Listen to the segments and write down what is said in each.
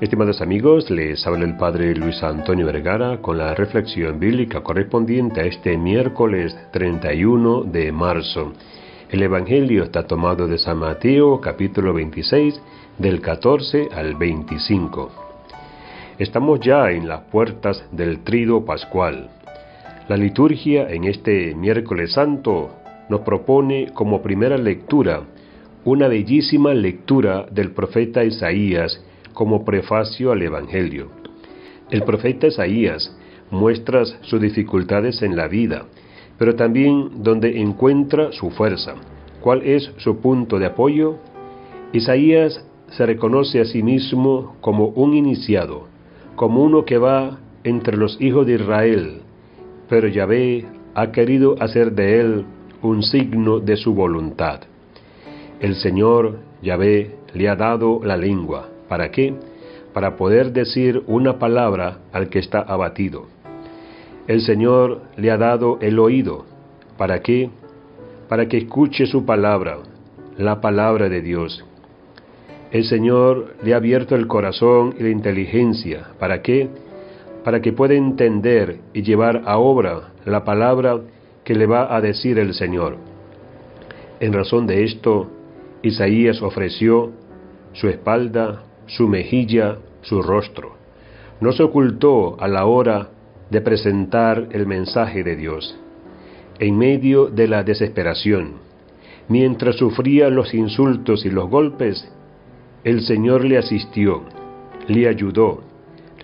Estimados amigos, les habla el Padre Luis Antonio Vergara con la reflexión bíblica correspondiente a este miércoles 31 de marzo. El Evangelio está tomado de San Mateo capítulo 26 del 14 al 25. Estamos ya en las puertas del trido pascual. La liturgia en este miércoles santo nos propone como primera lectura una bellísima lectura del profeta Isaías como prefacio al Evangelio. El profeta Isaías muestra sus dificultades en la vida, pero también donde encuentra su fuerza. ¿Cuál es su punto de apoyo? Isaías se reconoce a sí mismo como un iniciado, como uno que va entre los hijos de Israel, pero Yahvé ha querido hacer de él un signo de su voluntad. El Señor Yahvé le ha dado la lengua, ¿Para qué? Para poder decir una palabra al que está abatido. El Señor le ha dado el oído. ¿Para qué? Para que escuche su palabra, la palabra de Dios. El Señor le ha abierto el corazón y la inteligencia. ¿Para qué? Para que pueda entender y llevar a obra la palabra que le va a decir el Señor. En razón de esto, Isaías ofreció su espalda, su mejilla, su rostro. No se ocultó a la hora de presentar el mensaje de Dios. En medio de la desesperación, mientras sufría los insultos y los golpes, el Señor le asistió, le ayudó,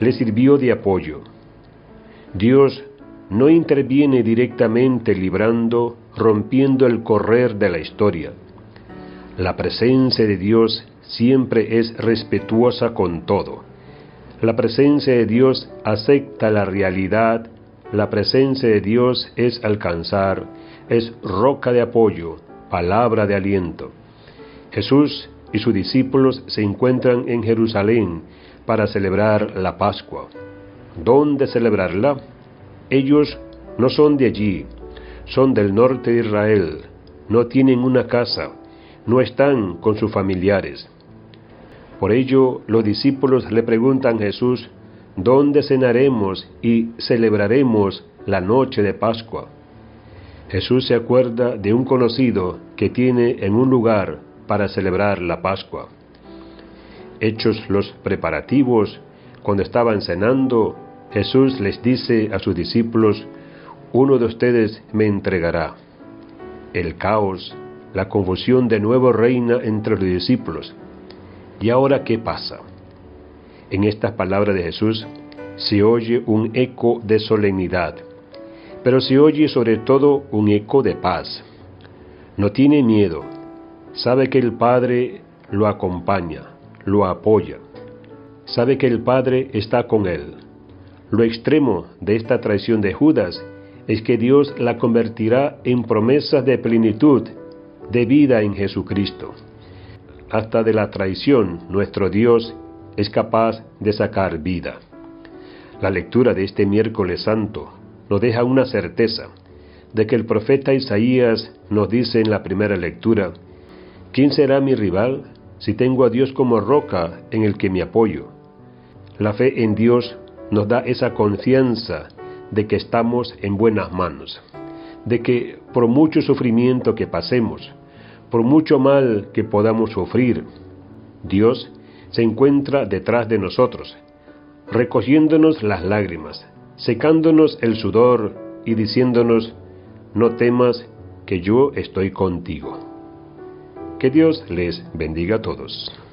le sirvió de apoyo. Dios no interviene directamente librando, rompiendo el correr de la historia. La presencia de Dios siempre es respetuosa con todo. La presencia de Dios acepta la realidad, la presencia de Dios es alcanzar, es roca de apoyo, palabra de aliento. Jesús y sus discípulos se encuentran en Jerusalén para celebrar la Pascua. ¿Dónde celebrarla? Ellos no son de allí, son del norte de Israel, no tienen una casa, no están con sus familiares. Por ello los discípulos le preguntan a Jesús, ¿dónde cenaremos y celebraremos la noche de Pascua? Jesús se acuerda de un conocido que tiene en un lugar para celebrar la Pascua. Hechos los preparativos, cuando estaban cenando, Jesús les dice a sus discípulos, uno de ustedes me entregará. El caos, la confusión de nuevo reina entre los discípulos. ¿Y ahora qué pasa? En estas palabras de Jesús se oye un eco de solemnidad, pero se oye sobre todo un eco de paz. No tiene miedo, sabe que el Padre lo acompaña, lo apoya, sabe que el Padre está con él. Lo extremo de esta traición de Judas es que Dios la convertirá en promesas de plenitud, de vida en Jesucristo hasta de la traición, nuestro Dios es capaz de sacar vida. La lectura de este miércoles santo nos deja una certeza de que el profeta Isaías nos dice en la primera lectura, ¿quién será mi rival si tengo a Dios como roca en el que me apoyo? La fe en Dios nos da esa confianza de que estamos en buenas manos, de que por mucho sufrimiento que pasemos, por mucho mal que podamos sufrir, Dios se encuentra detrás de nosotros, recogiéndonos las lágrimas, secándonos el sudor y diciéndonos, no temas que yo estoy contigo. Que Dios les bendiga a todos.